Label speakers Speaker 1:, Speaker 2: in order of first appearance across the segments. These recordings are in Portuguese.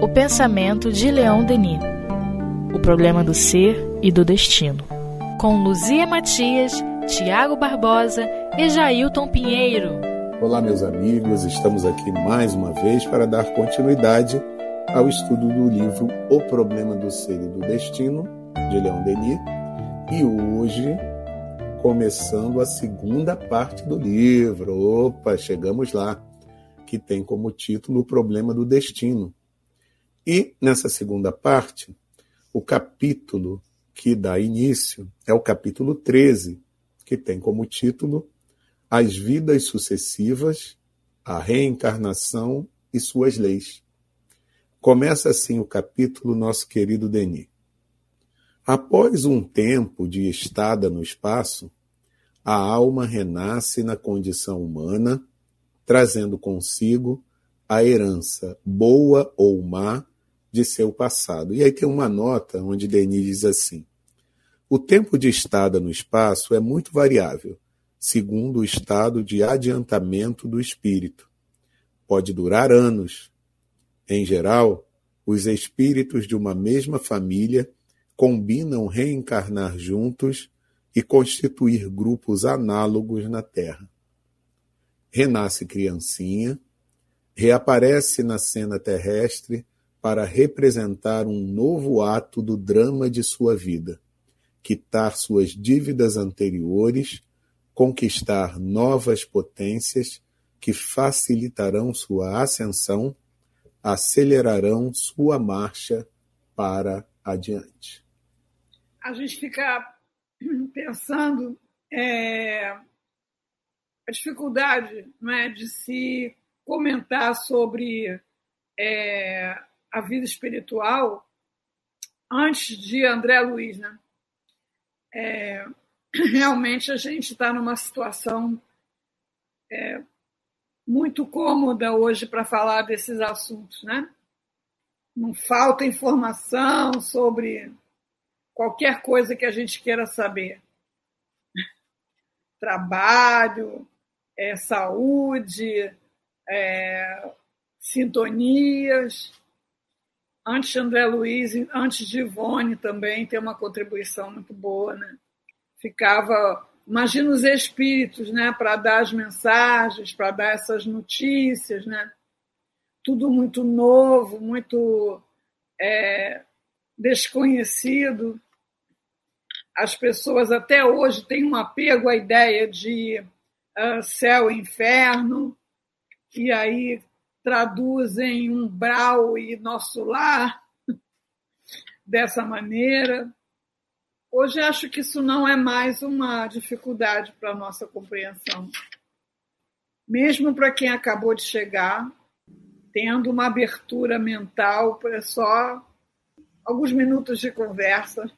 Speaker 1: O pensamento de Leão Denis. O problema do ser e do destino. Com Luzia Matias, Tiago Barbosa e Jailton Pinheiro.
Speaker 2: Olá, meus amigos, estamos aqui mais uma vez para dar continuidade ao estudo do livro O Problema do Ser e do Destino, de Leão Denis, e hoje começando a segunda parte do livro. Opa, chegamos lá, que tem como título O Problema do Destino. E nessa segunda parte, o capítulo que dá início é o capítulo 13, que tem como título As Vidas Sucessivas, a Reencarnação e Suas Leis. Começa assim o capítulo, nosso querido Denis. Após um tempo de estada no espaço, a alma renasce na condição humana, trazendo consigo a herança, boa ou má, de seu passado. E aí tem uma nota onde Denis diz assim: o tempo de estada no espaço é muito variável, segundo o estado de adiantamento do espírito. Pode durar anos. Em geral, os espíritos de uma mesma família combinam reencarnar juntos e constituir grupos análogos na Terra. Renasce criancinha, reaparece na cena terrestre para representar um novo ato do drama de sua vida, quitar suas dívidas anteriores, conquistar novas potências que facilitarão sua ascensão, acelerarão sua marcha para adiante.
Speaker 3: A gente fica pensando é, a dificuldade não é, de se comentar sobre é, a vida espiritual antes de André Luiz. Né? É, realmente a gente está numa situação é, muito cômoda hoje para falar desses assuntos. Né? Não falta informação sobre qualquer coisa que a gente queira saber. Trabalho, é, saúde, é, sintonias. Antes André Luiz, antes de Ivone também tem uma contribuição muito boa, né? Ficava, imagina os espíritos, né, para dar as mensagens, para dar essas notícias, né? Tudo muito novo, muito é, desconhecido. As pessoas até hoje têm um apego à ideia de uh, céu e inferno, e aí traduzem umbral e nosso lar dessa maneira. Hoje acho que isso não é mais uma dificuldade para a nossa compreensão. Mesmo para quem acabou de chegar, tendo uma abertura mental, é só alguns minutos de conversa.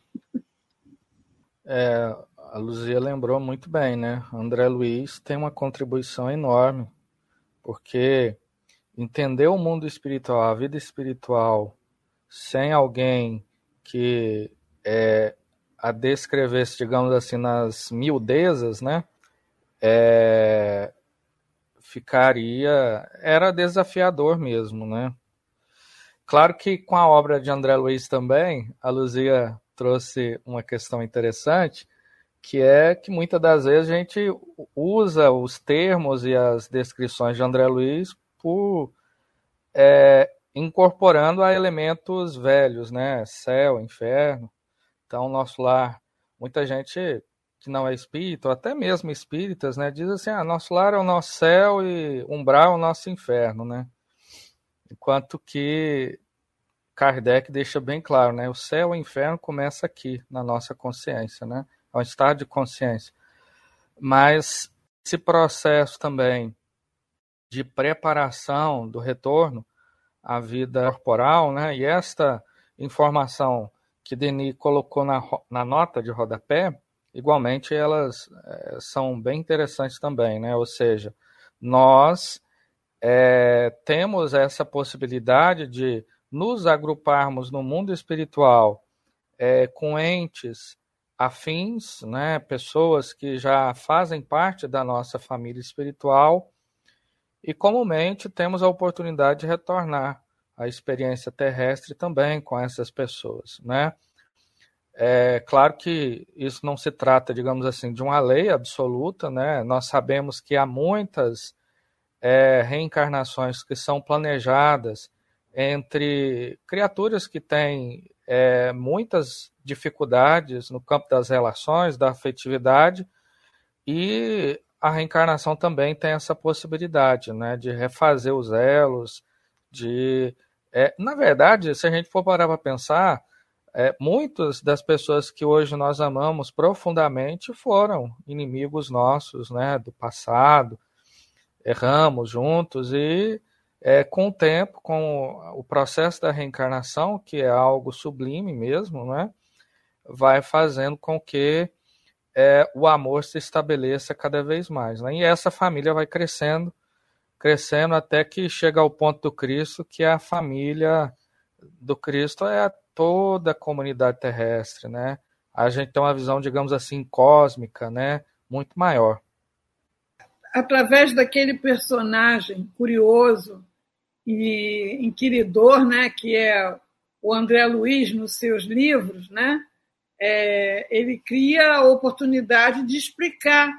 Speaker 4: É, a Luzia lembrou muito bem, né? André Luiz tem uma contribuição enorme, porque entender o mundo espiritual, a vida espiritual, sem alguém que é, a descrevesse, digamos assim, nas miudezas, né? É, ficaria. Era desafiador mesmo, né? Claro que com a obra de André Luiz também, a Luzia trouxe uma questão interessante, que é que muitas das vezes a gente usa os termos e as descrições de André Luiz por é, incorporando a elementos velhos, né? Céu, inferno. Então, nosso lar, muita gente que não é espírita, ou até mesmo espíritas, né, diz assim: ah, nosso lar é o nosso céu e umbral é o nosso inferno, né? Enquanto que Kardec deixa bem claro, né? O céu e o inferno começa aqui, na nossa consciência, né? Um estado de consciência. Mas esse processo também de preparação do retorno à vida corporal, né? E esta informação que Denis colocou na, na nota de rodapé, igualmente elas é, são bem interessantes também, né? Ou seja, nós é, temos essa possibilidade de nos agruparmos no mundo espiritual é, com entes afins, né, pessoas que já fazem parte da nossa família espiritual e comumente temos a oportunidade de retornar à experiência terrestre também com essas pessoas, né? É claro que isso não se trata, digamos assim, de uma lei absoluta, né? Nós sabemos que há muitas é, reencarnações que são planejadas entre criaturas que têm é, muitas dificuldades no campo das relações, da afetividade, e a reencarnação também tem essa possibilidade, né, de refazer os elos, de, é, na verdade, se a gente for parar para pensar, é, muitas das pessoas que hoje nós amamos profundamente foram inimigos nossos, né, do passado, erramos juntos e é, com o tempo, com o processo da reencarnação, que é algo sublime mesmo, né, vai fazendo com que é, o amor se estabeleça cada vez mais. Né? E essa família vai crescendo, crescendo até que chega ao ponto do Cristo, que a família do Cristo é toda a comunidade terrestre, né? A gente tem uma visão, digamos assim, cósmica, né? Muito maior.
Speaker 3: Através daquele personagem curioso e inquiridor, né, que é o André Luiz nos seus livros, né, é, ele cria a oportunidade de explicar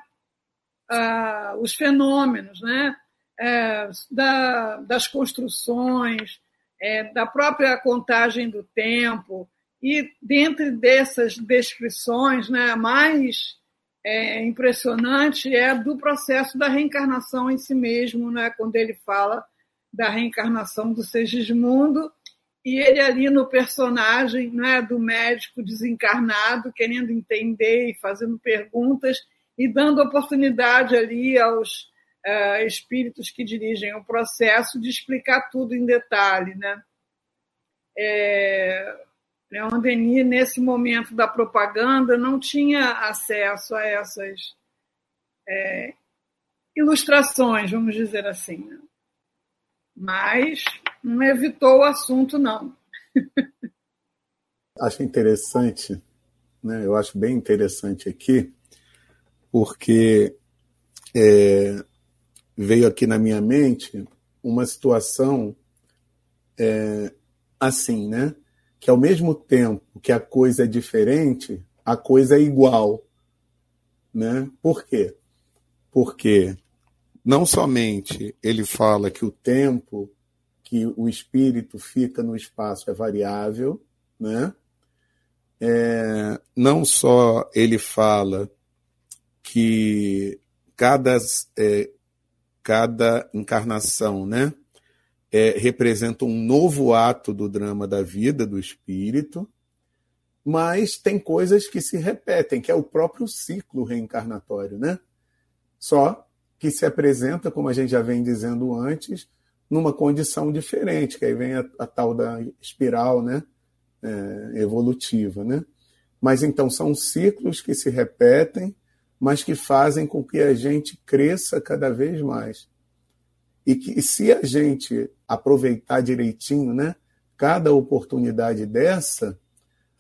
Speaker 3: ah, os fenômenos, né, é, da, das construções, é, da própria contagem do tempo, e dentre dessas descrições, né, mais é, impressionante é do processo da reencarnação em si mesmo, né, quando ele fala da reencarnação do Segismundo, e ele ali no personagem né, do médico desencarnado, querendo entender e fazendo perguntas e dando oportunidade ali aos uh, espíritos que dirigem o processo de explicar tudo em detalhe. Né? É, Leon Denis, nesse momento da propaganda, não tinha acesso a essas é, ilustrações, vamos dizer assim. Né? mas não evitou o assunto, não.
Speaker 2: acho interessante, né? eu acho bem interessante aqui, porque é, veio aqui na minha mente uma situação é, assim, né? Que ao mesmo tempo que a coisa é diferente, a coisa é igual. Né? Por quê? Porque não somente ele fala que o tempo que o espírito fica no espaço é variável, né? É, não só ele fala que cada, é, cada encarnação né, é, representa um novo ato do drama da vida do espírito, mas tem coisas que se repetem, que é o próprio ciclo reencarnatório, né? Só que se apresenta, como a gente já vem dizendo antes, numa condição diferente, que aí vem a, a tal da espiral né, é, evolutiva. Né? Mas então são ciclos que se repetem, mas que fazem com que a gente cresça cada vez mais. E que se a gente aproveitar direitinho né, cada oportunidade dessa,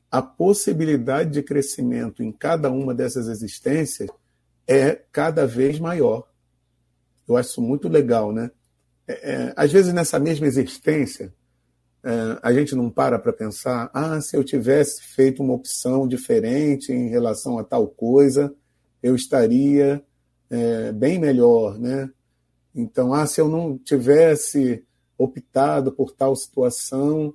Speaker 2: a possibilidade de crescimento em cada uma dessas existências é cada vez maior. Eu acho isso muito legal, né? É, é, às vezes, nessa mesma existência, é, a gente não para para pensar: ah, se eu tivesse feito uma opção diferente em relação a tal coisa, eu estaria é, bem melhor, né? Então, ah, se eu não tivesse optado por tal situação,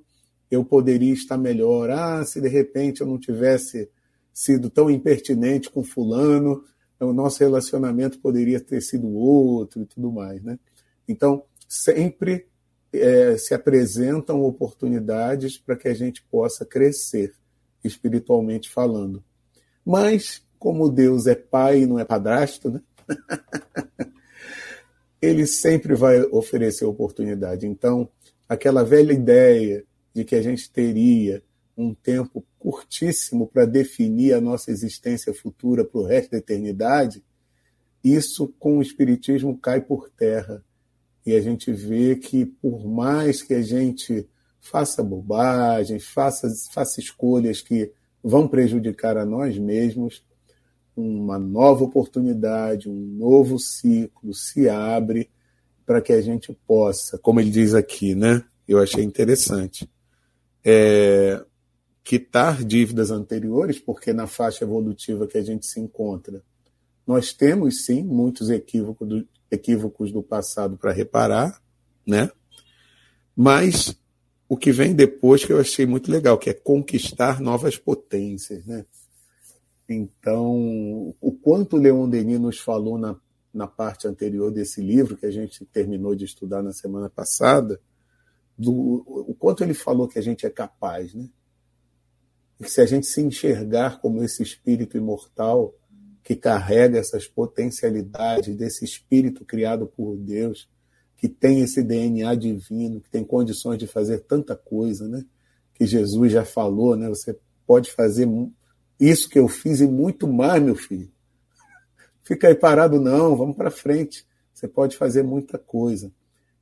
Speaker 2: eu poderia estar melhor. Ah, se de repente eu não tivesse sido tão impertinente com fulano, o nosso relacionamento poderia ter sido outro e tudo mais, né? Então, sempre é, se apresentam oportunidades para que a gente possa crescer, espiritualmente falando. Mas, como Deus é pai e não é padrasto, né? ele sempre vai oferecer oportunidade. Então, aquela velha ideia de que a gente teria um tempo curtíssimo para definir a nossa existência futura para o resto da eternidade, isso com o Espiritismo cai por terra. E a gente vê que, por mais que a gente faça bobagem, faça, faça escolhas que vão prejudicar a nós mesmos, uma nova oportunidade, um novo ciclo se abre para que a gente possa, como ele diz aqui, né? Eu achei interessante. É, quitar dívidas anteriores, porque na faixa evolutiva que a gente se encontra, nós temos sim muitos equívocos do, equívocos do passado para reparar, né? Mas o que vem depois que eu achei muito legal, que é conquistar novas potências, né? Então, o quanto Leon Denis nos falou na, na parte anterior desse livro, que a gente terminou de estudar na semana passada, do, o quanto ele falou que a gente é capaz, né? E que se a gente se enxergar como esse espírito imortal que carrega essas potencialidades desse espírito criado por Deus, que tem esse DNA divino, que tem condições de fazer tanta coisa, né? Que Jesus já falou, né? Você pode fazer isso que eu fiz e muito mais, meu filho. Fica aí parado, não, vamos para frente. Você pode fazer muita coisa.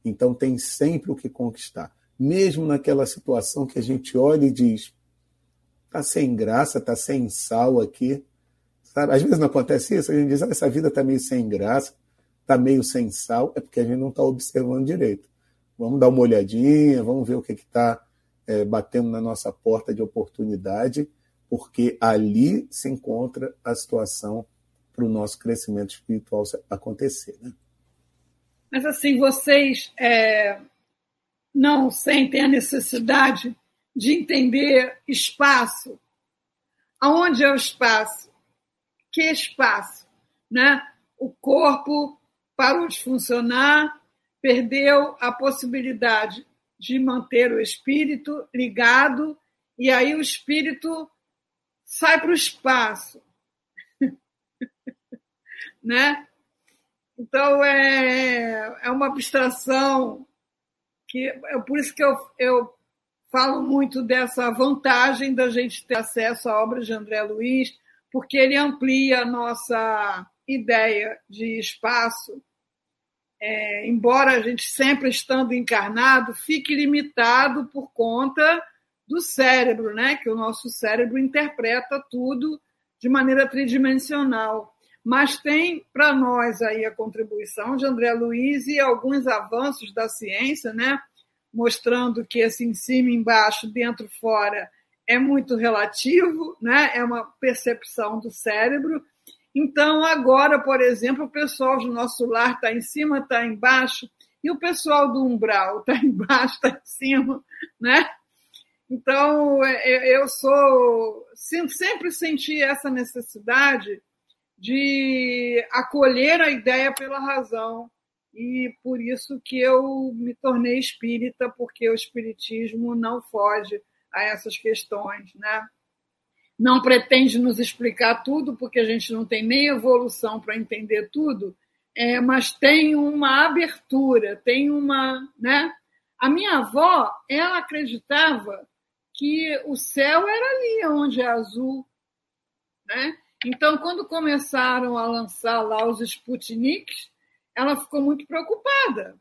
Speaker 2: Então tem sempre o que conquistar. Mesmo naquela situação que a gente olha e diz: tá sem graça, tá sem sal aqui. Sabe? Às vezes não acontece isso, a gente diz: ah, essa vida tá meio sem graça, tá meio sem sal, é porque a gente não está observando direito. Vamos dar uma olhadinha, vamos ver o que está é, batendo na nossa porta de oportunidade porque ali se encontra a situação para o nosso crescimento espiritual acontecer. Né?
Speaker 3: Mas assim, vocês é, não sentem a necessidade de entender espaço? Aonde é o espaço? Que espaço? Né? O corpo parou de funcionar, perdeu a possibilidade de manter o espírito ligado, e aí o espírito sai para o espaço. né? Então, é, é uma abstração que é por isso que eu, eu falo muito dessa vantagem da gente ter acesso à obra de André Luiz, porque ele amplia a nossa ideia de espaço, é, embora a gente sempre estando encarnado fique limitado por conta do cérebro, né? que o nosso cérebro interpreta tudo de maneira tridimensional. Mas tem para nós aí a contribuição de André Luiz e alguns avanços da ciência, né? mostrando que esse em cima, embaixo, dentro, fora é muito relativo, né? é uma percepção do cérebro. Então, agora, por exemplo, o pessoal do nosso lar está em cima, está embaixo, e o pessoal do umbral está embaixo, está em cima, né? Então, é, é, eu sou sempre senti essa necessidade de acolher a ideia pela razão e por isso que eu me tornei espírita, porque o espiritismo não foge a essas questões, né? Não pretende nos explicar tudo, porque a gente não tem nem evolução para entender tudo, é, mas tem uma abertura, tem uma, né? A minha avó, ela acreditava que o céu era ali onde é azul. Né? Então, quando começaram a lançar lá os Sputniks, ela ficou muito preocupada.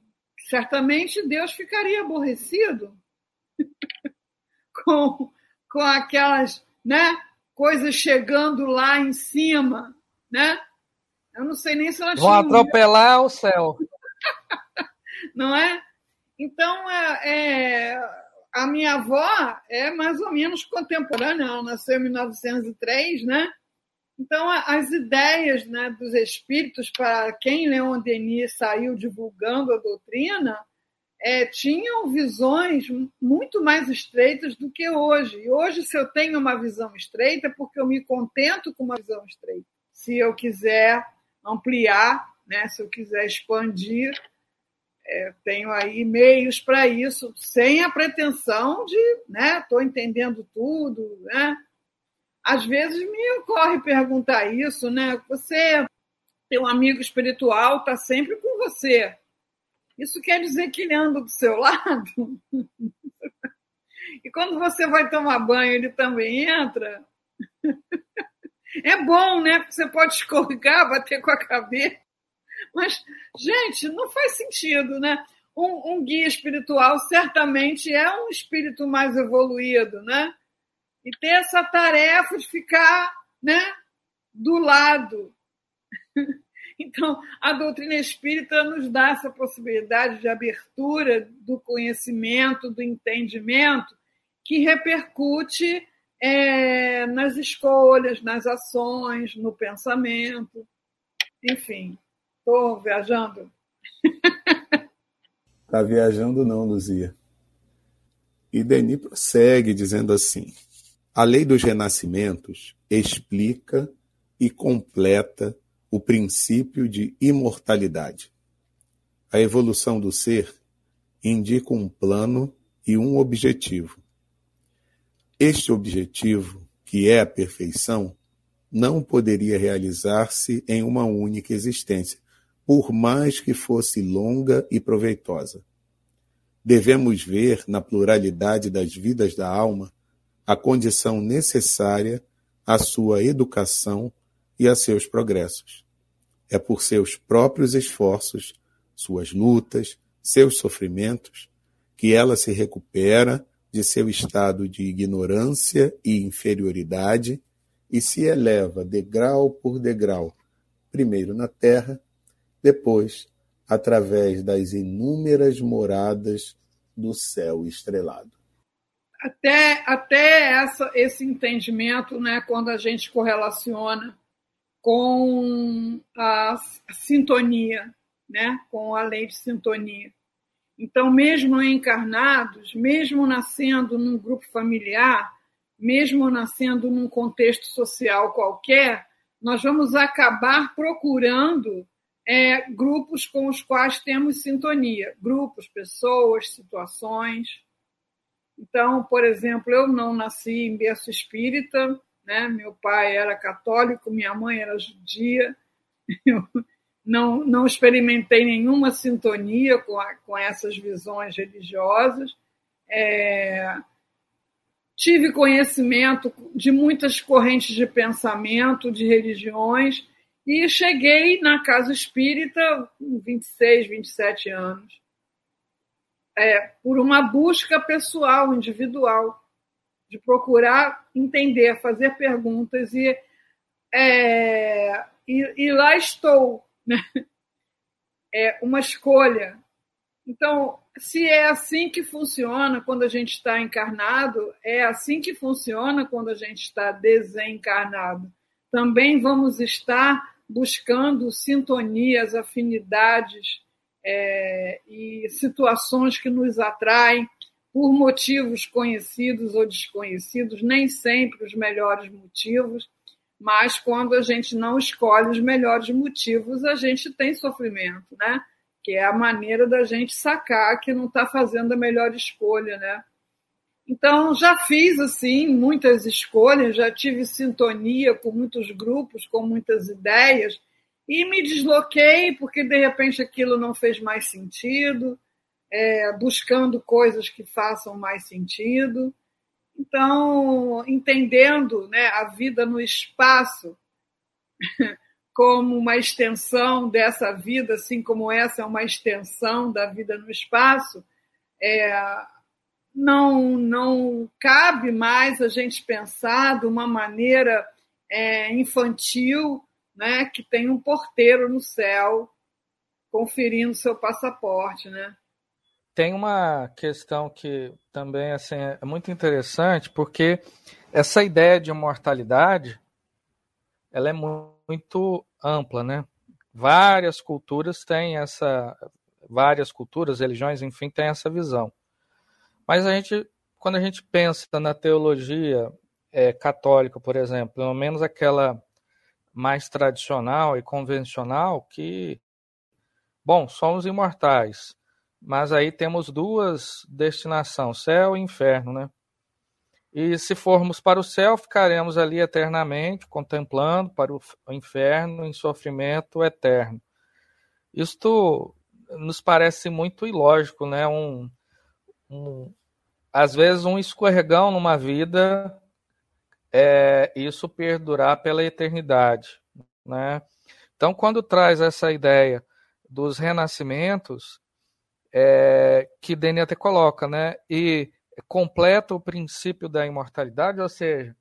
Speaker 3: Certamente Deus ficaria aborrecido com, com aquelas né, coisas chegando lá em cima. Né? Eu não sei nem se ela
Speaker 4: Vão tinha... atropelar o céu.
Speaker 3: não é? Então, é, é a minha avó é mais ou menos contemporânea, ela nasceu em 1903, né? Então, as ideias né, dos espíritos, para quem Leon Denis saiu divulgando a doutrina, é, tinham visões muito mais estreitas do que hoje. E hoje, se eu tenho uma visão estreita, é porque eu me contento com uma visão estreita. Se eu quiser ampliar, né, se eu quiser expandir, é, tenho aí meios para isso, sem a pretensão de, né, estou entendendo tudo, né? Às vezes me ocorre perguntar isso, né? Você um amigo espiritual, está sempre com você. Isso quer dizer que ele anda do seu lado? e quando você vai tomar banho, ele também entra? É bom, né? Porque você pode escorregar, bater com a cabeça. Mas, gente, não faz sentido, né? Um, um, guia espiritual certamente é um espírito mais evoluído, né? E ter essa tarefa de ficar, né, do lado. Então, a doutrina espírita nos dá essa possibilidade de abertura do conhecimento, do entendimento, que repercute é, nas escolhas, nas ações, no pensamento. Enfim, estou viajando.
Speaker 2: Está viajando, não, Luzia. E Denis prossegue dizendo assim: a lei dos renascimentos explica e completa o princípio de imortalidade. A evolução do ser indica um plano e um objetivo. Este objetivo, que é a perfeição, não poderia realizar-se em uma única existência, por mais que fosse longa e proveitosa. Devemos ver na pluralidade das vidas da alma a condição necessária à sua educação e a seus progressos. É por seus próprios esforços, suas lutas, seus sofrimentos, que ela se recupera de seu estado de ignorância e inferioridade e se eleva degrau por degrau, primeiro na terra, depois através das inúmeras moradas do céu estrelado.
Speaker 3: Até, até essa, esse entendimento, né, quando a gente correlaciona com a, sintonia, né? com a lei de sintonia. Então, mesmo encarnados, mesmo nascendo num grupo familiar, mesmo nascendo num contexto social qualquer, nós vamos acabar procurando é, grupos com os quais temos sintonia, grupos, pessoas, situações. Então, por exemplo, eu não nasci em berço espírita, né? Meu pai era católico, minha mãe era judia. Eu não, não experimentei nenhuma sintonia com, a, com essas visões religiosas. É, tive conhecimento de muitas correntes de pensamento, de religiões, e cheguei na casa espírita com 26, 27 anos, é, por uma busca pessoal, individual de procurar entender, fazer perguntas e, é, e, e, lá estou. Né? É uma escolha. Então, se é assim que funciona quando a gente está encarnado, é assim que funciona quando a gente está desencarnado. Também vamos estar buscando sintonias, afinidades é, e situações que nos atraem por motivos conhecidos ou desconhecidos, nem sempre os melhores motivos, mas quando a gente não escolhe os melhores motivos, a gente tem sofrimento, né? Que é a maneira da gente sacar que não está fazendo a melhor escolha, né? Então, já fiz, assim, muitas escolhas, já tive sintonia com muitos grupos, com muitas ideias, e me desloquei porque, de repente, aquilo não fez mais sentido, é, buscando coisas que façam mais sentido. Então, entendendo né, a vida no espaço como uma extensão dessa vida, assim como essa é uma extensão da vida no espaço, é, não, não cabe mais a gente pensar de uma maneira é, infantil, né, que tem um porteiro no céu conferindo seu passaporte, né?
Speaker 4: tem uma questão que também assim, é muito interessante, porque essa ideia de imortalidade ela é muito ampla, né? Várias culturas têm essa, várias culturas, religiões, enfim, têm essa visão. Mas a gente, quando a gente pensa na teologia é, católica, por exemplo, pelo menos aquela mais tradicional e convencional, que, bom, somos imortais mas aí temos duas destinações, céu e inferno, né? E se formos para o céu, ficaremos ali eternamente contemplando para o inferno em sofrimento eterno. Isto nos parece muito ilógico, né? Um, um, às vezes um escorregão numa vida é isso perdurar pela eternidade, né? Então, quando traz essa ideia dos renascimentos, é, que Denis até coloca, né? E completa o princípio da imortalidade, ou seja,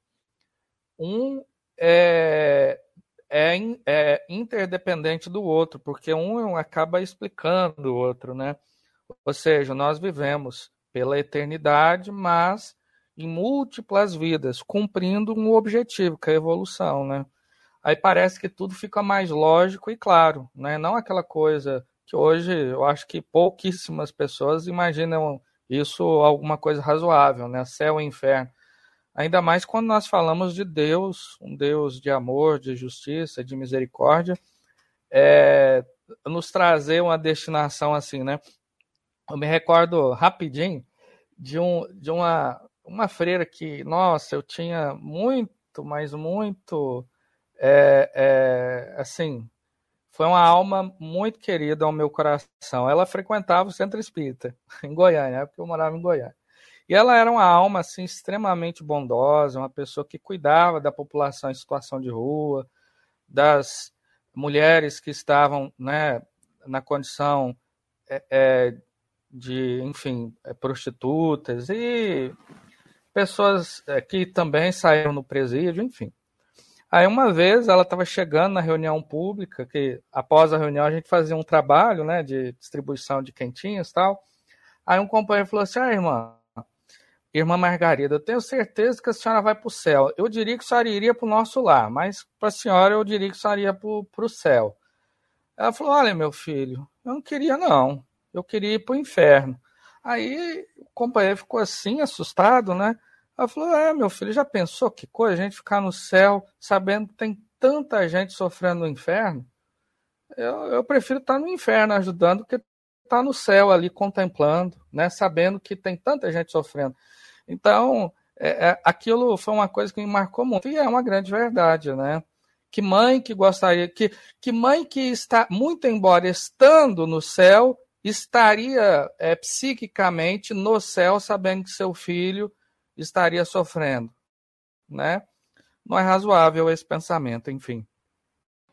Speaker 4: um é, é, é interdependente do outro, porque um acaba explicando o outro, né? Ou seja, nós vivemos pela eternidade, mas em múltiplas vidas, cumprindo um objetivo, que é a evolução, né? Aí parece que tudo fica mais lógico e claro, né? Não aquela coisa que hoje eu acho que pouquíssimas pessoas imaginam isso alguma coisa razoável, né? Céu e inferno. Ainda mais quando nós falamos de Deus, um Deus de amor, de justiça, de misericórdia, é, nos trazer uma destinação assim, né? Eu me recordo rapidinho de, um, de uma, uma freira que, nossa, eu tinha muito, mas muito, é, é, assim, foi uma alma muito querida ao meu coração. Ela frequentava o Centro Espírita, em Goiânia, porque eu morava em Goiânia. E ela era uma alma assim extremamente bondosa, uma pessoa que cuidava da população em situação de rua, das mulheres que estavam né, na condição é, é, de, enfim, é, prostitutas e pessoas é, que também saíram no presídio, enfim. Aí uma vez ela estava chegando na reunião pública, que após a reunião a gente fazia um trabalho, né, de distribuição de quentinhas e tal. Aí um companheiro falou assim: "Ah, irmã, irmã Margarida, eu tenho certeza que a senhora vai para o céu. Eu diria que a senhora iria para o nosso lar, mas para a senhora eu diria que a senhora ia para o céu." Ela falou: "Olha, meu filho, eu não queria não. Eu queria ir para o inferno." Aí o companheiro ficou assim, assustado, né? Ela falou: É, meu filho, já pensou que coisa a gente ficar no céu sabendo que tem tanta gente sofrendo no inferno? Eu, eu prefiro estar no inferno ajudando que estar no céu ali contemplando, né, sabendo que tem tanta gente sofrendo. Então, é, é, aquilo foi uma coisa que me marcou muito e é uma grande verdade, né? Que mãe que gostaria, que, que mãe que está, muito embora estando no céu, estaria é, psiquicamente no céu sabendo que seu filho estaria sofrendo, né? Não é razoável esse pensamento, enfim.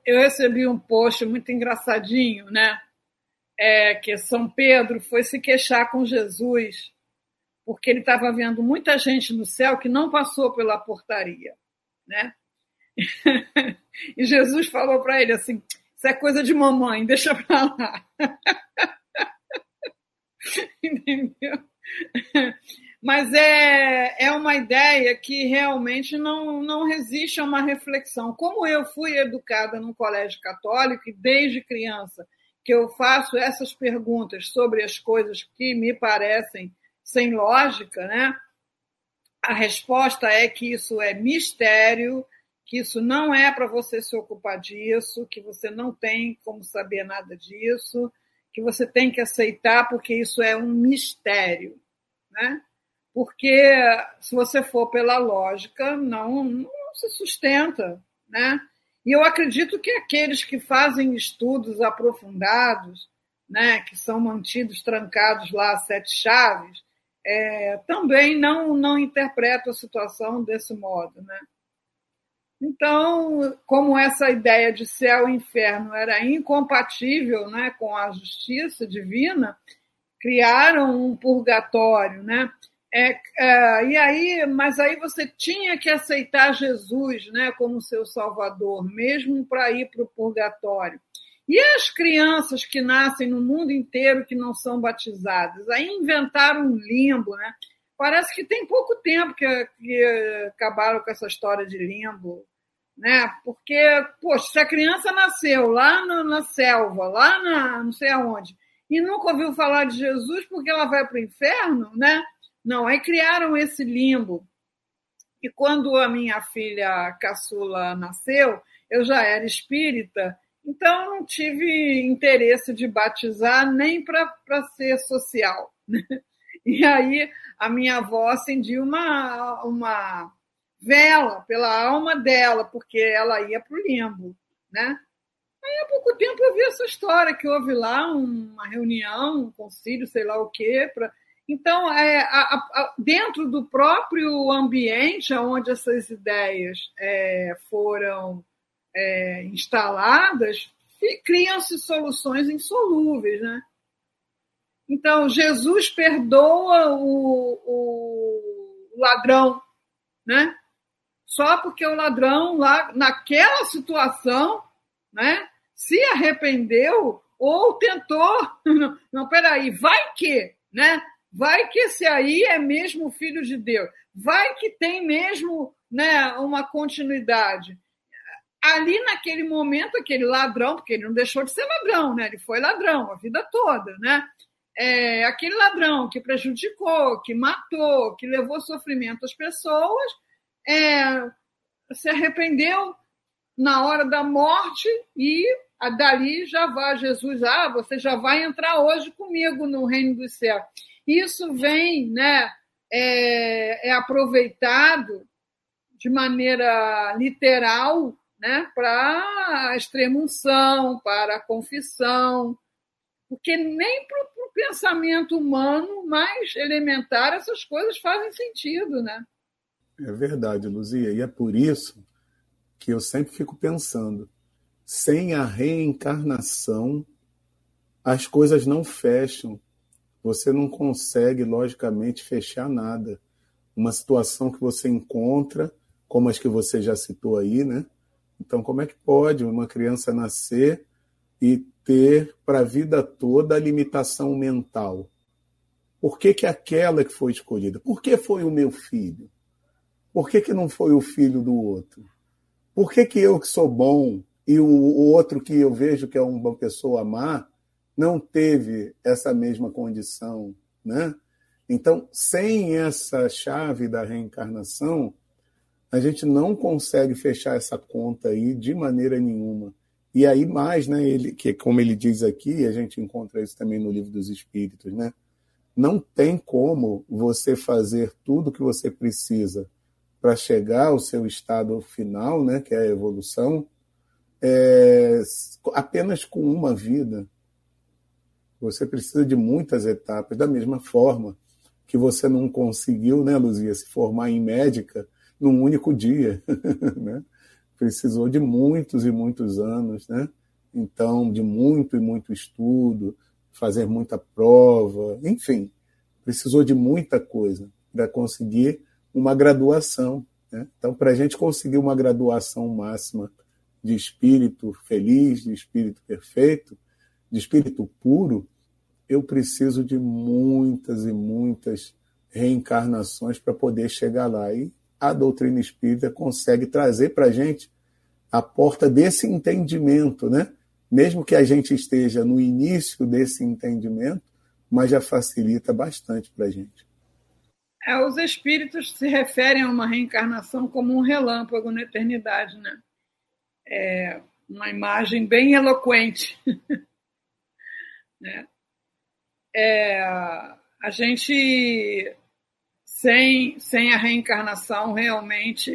Speaker 3: Eu recebi um post muito engraçadinho, né? É, que São Pedro foi se queixar com Jesus porque ele estava vendo muita gente no céu que não passou pela portaria, né? e Jesus falou para ele assim: isso é coisa de mamãe, deixa para lá. Entendeu? Mas é, é uma ideia que realmente não, não resiste a uma reflexão. Como eu fui educada num colégio católico e desde criança que eu faço essas perguntas sobre as coisas que me parecem sem lógica, né? A resposta é que isso é mistério, que isso não é para você se ocupar disso, que você não tem como saber nada disso, que você tem que aceitar porque isso é um mistério, né? porque se você for pela lógica, não, não se sustenta, né? E eu acredito que aqueles que fazem estudos aprofundados, né, que são mantidos trancados lá a sete chaves, é, também não, não interpretam a situação desse modo, né? Então, como essa ideia de céu e inferno era incompatível né, com a justiça divina, criaram um purgatório, né? É, é, e aí, mas aí você tinha que aceitar Jesus, né, como seu Salvador, mesmo para ir para o purgatório. E as crianças que nascem no mundo inteiro que não são batizadas, aí inventaram um limbo, né? Parece que tem pouco tempo que, que acabaram com essa história de limbo, né? Porque, poxa, se a criança nasceu lá na, selva, lá na não sei aonde, e nunca ouviu falar de Jesus porque ela vai para o inferno, né? Não, aí criaram esse limbo. E quando a minha filha caçula nasceu, eu já era espírita, então não tive interesse de batizar nem para ser social. Né? E aí a minha avó acendia uma, uma vela pela alma dela, porque ela ia para o limbo. Né? Aí há pouco tempo eu vi essa história, que houve lá uma reunião, um concílio, sei lá o quê, para então, é, a, a, dentro do próprio ambiente onde essas ideias é, foram é, instaladas, criam-se soluções insolúveis. Né? Então, Jesus perdoa o, o ladrão, né? só porque o ladrão lá naquela situação, né, se arrependeu ou tentou, não, peraí, vai que, né? Vai que esse aí é mesmo filho de Deus, vai que tem mesmo, né, uma continuidade. Ali naquele momento, aquele ladrão, porque ele não deixou de ser ladrão, né? Ele foi ladrão a vida toda, né? É, aquele ladrão que prejudicou, que matou, que levou sofrimento às pessoas, é, se arrependeu na hora da morte e dali já vai Jesus, ah, você já vai entrar hoje comigo no reino dos céus. Isso vem, né, é, é aproveitado de maneira literal, né, para extremunção, para confissão, porque nem para o pensamento humano mais elementar essas coisas fazem sentido, né?
Speaker 2: É verdade, Luzia, e é por isso que eu sempre fico pensando, sem a reencarnação, as coisas não fecham. Você não consegue, logicamente, fechar nada. Uma situação que você encontra, como as que você já citou aí, né? Então, como é que pode uma criança nascer e ter para a vida toda a limitação mental? Por que, que aquela que foi escolhida? Por que foi o meu filho? Por que, que não foi o filho do outro? Por que, que eu que sou bom e o, o outro que eu vejo que é uma pessoa má não teve essa mesma condição, né? Então, sem essa chave da reencarnação, a gente não consegue fechar essa conta aí de maneira nenhuma. E aí mais, né, ele que como ele diz aqui, a gente encontra isso também no livro dos espíritos, né? Não tem como você fazer tudo o que você precisa para chegar ao seu estado final, né, que é a evolução, é, apenas com uma vida. Você precisa de muitas etapas, da mesma forma que você não conseguiu, né, Luzia, se formar em médica num único dia, né? Precisou de muitos e muitos anos, né? Então, de muito e muito estudo, fazer muita prova, enfim, precisou de muita coisa para conseguir uma graduação. Né? Então, para a gente conseguir uma graduação máxima de espírito feliz, de espírito perfeito, de espírito puro, eu preciso de muitas e muitas reencarnações para poder chegar lá. E a doutrina espírita consegue trazer para a gente a porta desse entendimento, né? Mesmo que a gente esteja no início desse entendimento, mas já facilita bastante para a gente.
Speaker 3: É, os espíritos se referem a uma reencarnação como um relâmpago na eternidade, né? É uma imagem bem eloquente. né? É, a gente, sem, sem a reencarnação, realmente.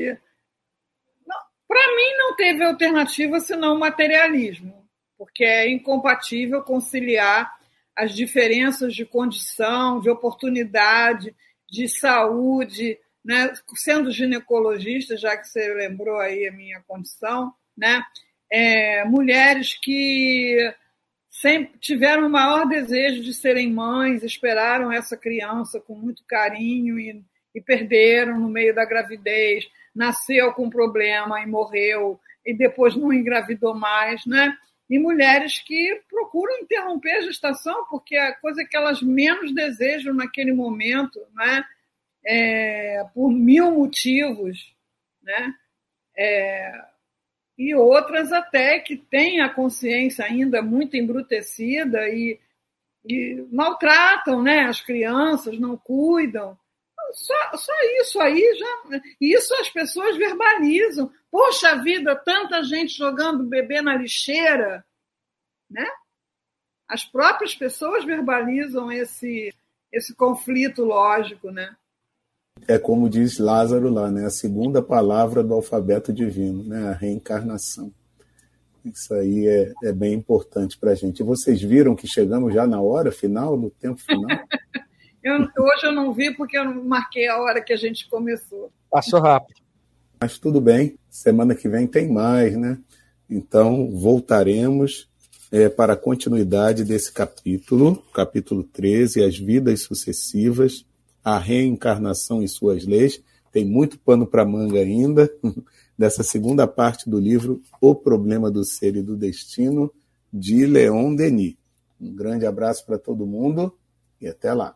Speaker 3: Para mim, não teve alternativa senão o materialismo, porque é incompatível conciliar as diferenças de condição, de oportunidade de saúde, né? sendo ginecologista, já que você lembrou aí a minha condição, né? É, mulheres que sempre tiveram o maior desejo de serem mães, esperaram essa criança com muito carinho e, e perderam no meio da gravidez, nasceu com problema e morreu, e depois não engravidou mais, né? E mulheres que procuram interromper a gestação porque é a coisa que elas menos desejam naquele momento, né? É, por mil motivos, né? É, e outras até que têm a consciência ainda muito embrutecida e, e maltratam né, as crianças, não cuidam. Só, só isso aí já. Isso as pessoas verbalizam. Poxa vida, tanta gente jogando bebê na lixeira. Né? As próprias pessoas verbalizam esse, esse conflito lógico, né?
Speaker 2: É como diz Lázaro lá, né? A segunda palavra do alfabeto divino, né? A reencarnação. Isso aí é, é bem importante para a gente. E vocês viram que chegamos já na hora final, no tempo final?
Speaker 3: eu, hoje eu não vi porque eu não marquei a hora que a gente começou.
Speaker 4: Passou rápido.
Speaker 2: Mas tudo bem, semana que vem tem mais, né? Então voltaremos é, para a continuidade desse capítulo, capítulo 13, As Vidas Sucessivas a reencarnação e suas leis, tem muito pano para manga ainda, dessa segunda parte do livro O Problema do Ser e do Destino, de Leon Denis. Um grande abraço para todo mundo e até lá.